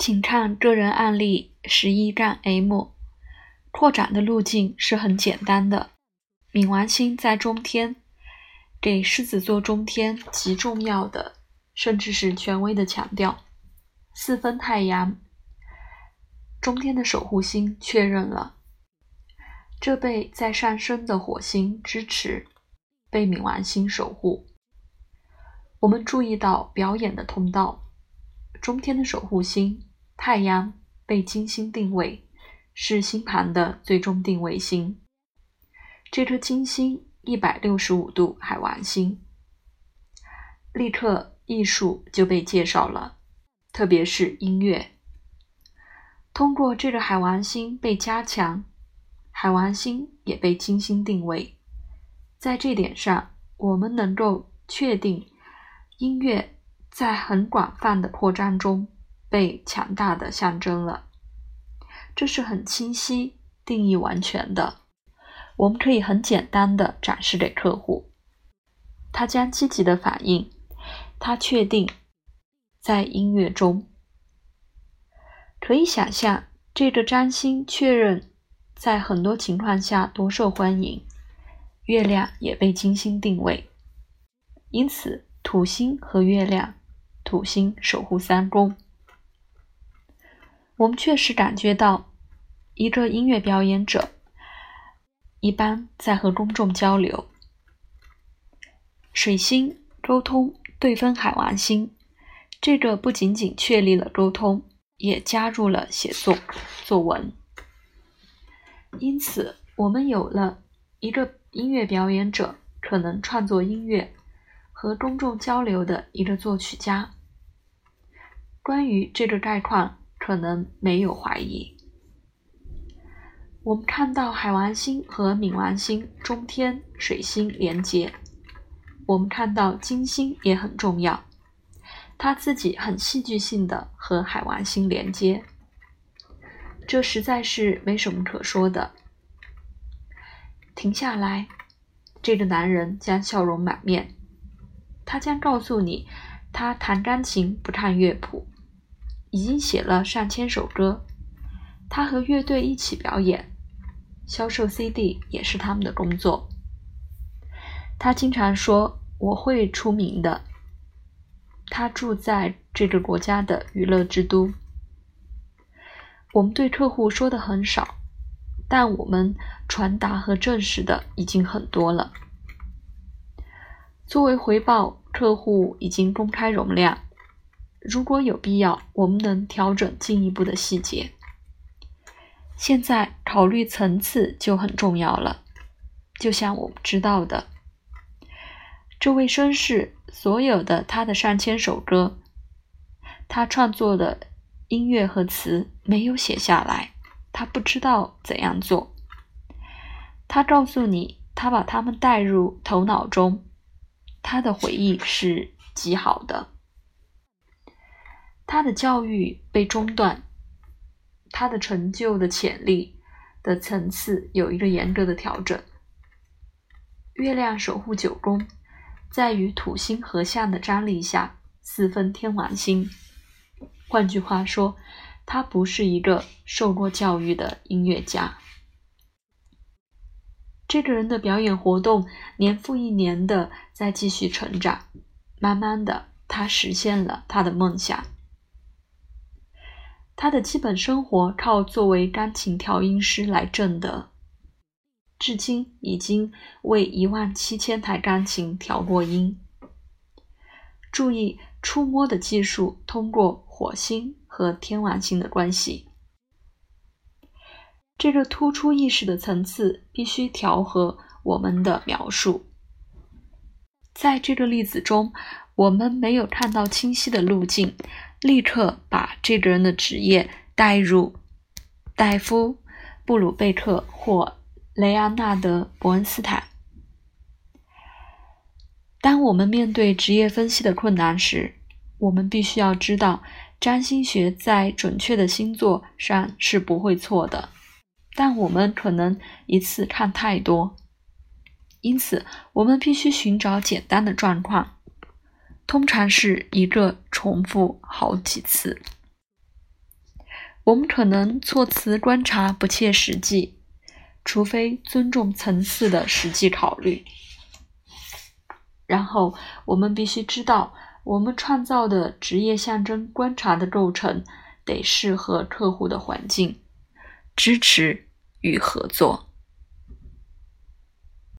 请看个人案例十一杠 M。扩展的路径是很简单的。冥王星在中天，给狮子座中天极重要的，甚至是权威的强调。四分太阳，中天的守护星确认了，这被在上升的火星支持，被冥王星守护。我们注意到表演的通道，中天的守护星太阳被金星定位。是星盘的最终定位星。这颗金星一百六十五度海王星，立刻艺术就被介绍了，特别是音乐。通过这个海王星被加强，海王星也被金星定位，在这点上，我们能够确定音乐在很广泛的扩张中被强大的象征了。这是很清晰、定义完全的，我们可以很简单的展示给客户，他将积极的反应，他确定在音乐中，可以想象这个占星确认在很多情况下多受欢迎，月亮也被金星定位，因此土星和月亮，土星守护三宫。我们确实感觉到，一个音乐表演者一般在和公众交流。水星沟通对分海王星，这个不仅仅确立了沟通，也加入了写作作文。因此，我们有了一个音乐表演者可能创作音乐和公众交流的一个作曲家。关于这个概况。可能没有怀疑。我们看到海王星和冥王星中天水星连接，我们看到金星也很重要，它自己很戏剧性的和海王星连接，这实在是没什么可说的。停下来，这个男人将笑容满面，他将告诉你，他弹钢琴不看乐谱。已经写了上千首歌，他和乐队一起表演，销售 CD 也是他们的工作。他经常说：“我会出名的。”他住在这个国家的娱乐之都。我们对客户说的很少，但我们传达和证实的已经很多了。作为回报，客户已经公开容量。如果有必要，我们能调整进一步的细节。现在考虑层次就很重要了。就像我们知道的，这位绅士所有的他的上千首歌，他创作的音乐和词没有写下来，他不知道怎样做。他告诉你，他把他们带入头脑中，他的回忆是极好的。他的教育被中断，他的成就的潜力的层次有一个严格的调整。月亮守护九宫，在与土星合相的张力下，四分天王星。换句话说，他不是一个受过教育的音乐家。这个人的表演活动年复一年的在继续成长，慢慢的，他实现了他的梦想。他的基本生活靠作为钢琴调音师来挣的，至今已经为一万七千台钢琴调过音。注意触摸的技术，通过火星和天王星的关系，这个突出意识的层次必须调和我们的描述。在这个例子中，我们没有看到清晰的路径。立刻把这个人的职业带入戴夫·布鲁贝克或雷安纳德·伯恩斯坦。当我们面对职业分析的困难时，我们必须要知道，占星学在准确的星座上是不会错的，但我们可能一次看太多，因此我们必须寻找简单的状况。通常是一个重复好几次。我们可能措辞观察不切实际，除非尊重层次的实际考虑。然后，我们必须知道，我们创造的职业象征观察的构成得适合客户的环境、支持与合作。